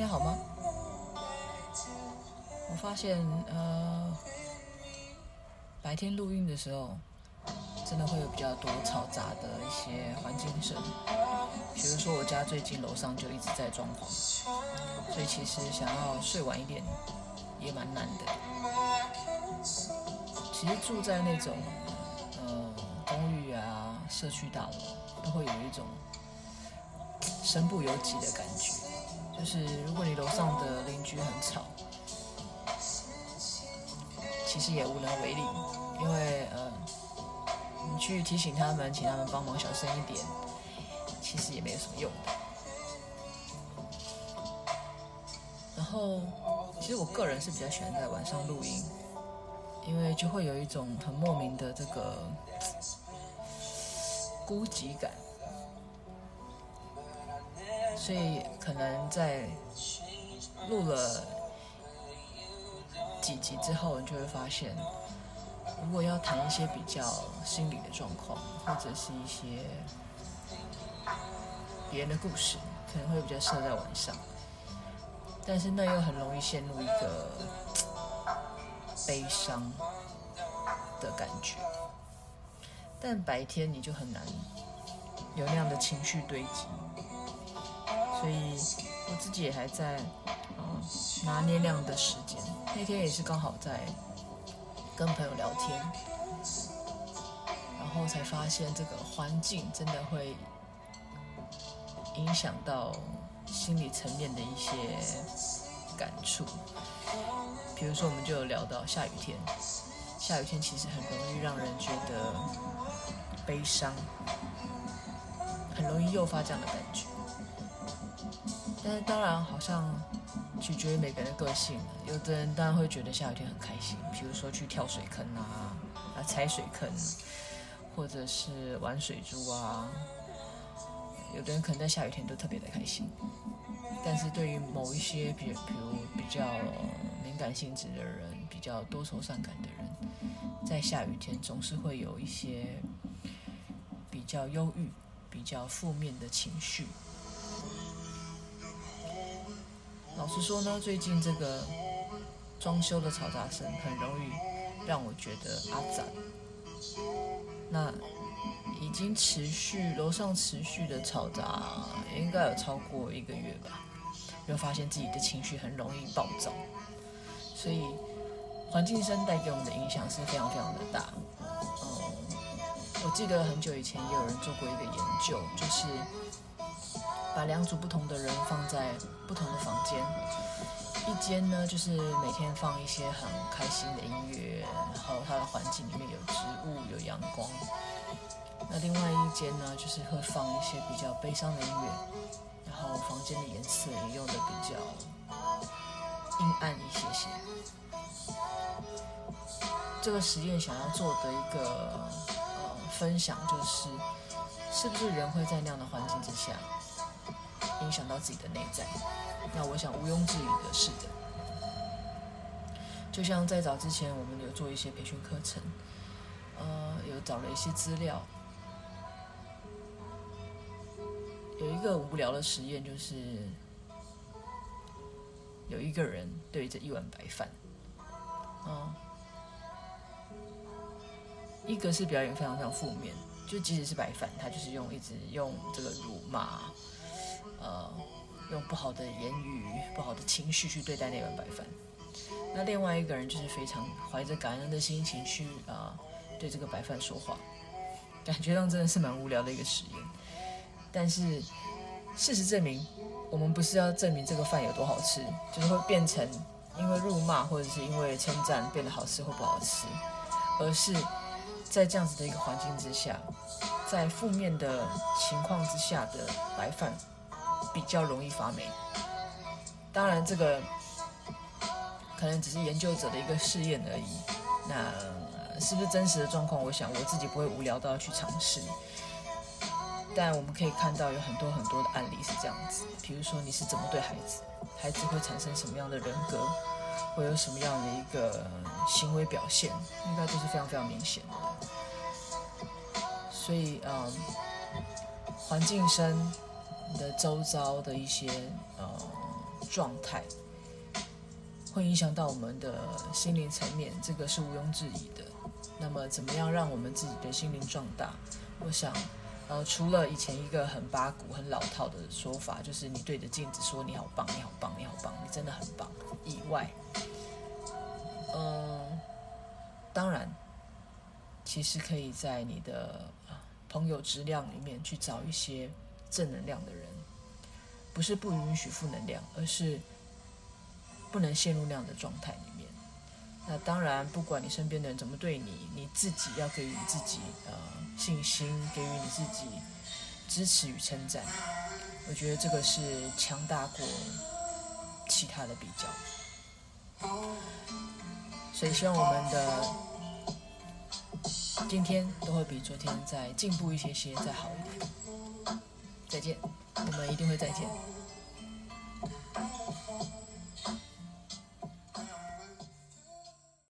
天好吗？我发现，呃，白天录音的时候，真的会有比较多嘈杂的一些环境声。比如说，我家最近楼上就一直在装潢，所以其实想要睡晚一点也蛮难的。其实住在那种，呃，公寓啊、社区大楼，都会有一种身不由己的感觉。就是如果你楼上的邻居很吵，其实也无能为力，因为呃，你去提醒他们，请他们帮忙小声一点，其实也没有什么用的。然后，其实我个人是比较喜欢在晚上录音，因为就会有一种很莫名的这个孤寂感。所以可能在录了几集之后，你就会发现，如果要谈一些比较心理的状况，或者是一些别人的故事，可能会比较适合在晚上。但是那又很容易陷入一个悲伤的感觉。但白天你就很难有那样的情绪堆积。所以我自己也还在，嗯，拿捏量的时间。那天也是刚好在跟朋友聊天，然后才发现这个环境真的会影响到心理层面的一些感触。比如说，我们就有聊到下雨天，下雨天其实很容易让人觉得悲伤，很容易诱发这样的感觉。但是当然，好像取决于每个人的个性。有的人当然会觉得下雨天很开心，比如说去跳水坑啊、啊踩水坑，或者是玩水珠啊。有的人可能在下雨天都特别的开心。但是对于某一些，比比如比较敏感性质的人，比较多愁善感的人，在下雨天总是会有一些比较忧郁、比较负面的情绪。老实说呢，最近这个装修的嘈杂声很容易让我觉得阿杂。那已经持续楼上持续的嘈杂，应该有超过一个月吧。又发现自己的情绪很容易暴躁，所以环境声带给我们的影响是非常非常的大。嗯，我记得很久以前也有人做过一个研究，就是。把两组不同的人放在不同的房间，一间呢就是每天放一些很开心的音乐，然后它的环境里面有植物、有阳光。那另外一间呢就是会放一些比较悲伤的音乐，然后房间的颜色也用的比较阴暗一些些。这个实验想要做的一个呃分享就是，是不是人会在那样的环境之下，影响到自己的内在，那我想毋庸置疑的是的。就像在早之前，我们有做一些培训课程，呃，有找了一些资料，有一个无聊的实验，就是有一个人对着一碗白饭，嗯，一个是表演非常非常负面，就即使是白饭，他就是用一直用这个辱骂。呃，用不好的言语、不好的情绪去对待那碗白饭。那另外一个人就是非常怀着感恩的心情去啊、对这个白饭说话，感觉上真的是蛮无聊的一个实验。但是事实证明，我们不是要证明这个饭有多好吃，就是会变成因为辱骂或者是因为称赞变得好吃或不好吃，而是在这样子的一个环境之下，在负面的情况之下的白饭。比较容易发霉。当然，这个可能只是研究者的一个试验而已。那是不是真实的状况？我想我自己不会无聊到要去尝试。但我们可以看到有很多很多的案例是这样子。比如说，你是怎么对孩子，孩子会产生什么样的人格，会有什么样的一个行为表现，应该都是非常非常明显的。所以，嗯，环境声。的周遭的一些呃状态，会影响到我们的心灵层面，这个是毋庸置疑的。那么，怎么样让我们自己的心灵壮大？我想，呃，除了以前一个很八股、很老套的说法，就是你对着镜子说“你好棒，你好棒，你好棒，你真的很棒”以外，嗯、呃，当然，其实可以在你的朋友质量里面去找一些正能量的人，不是不允许负能量，而是不能陷入那样的状态里面。那当然，不管你身边的人怎么对你，你自己要给予自己呃信心，给予你自己支持与称赞。我觉得这个是强大过其他的比较。所以希望我们的今天都会比昨天再进步一些些，再好一点。再见，我们一定会再见。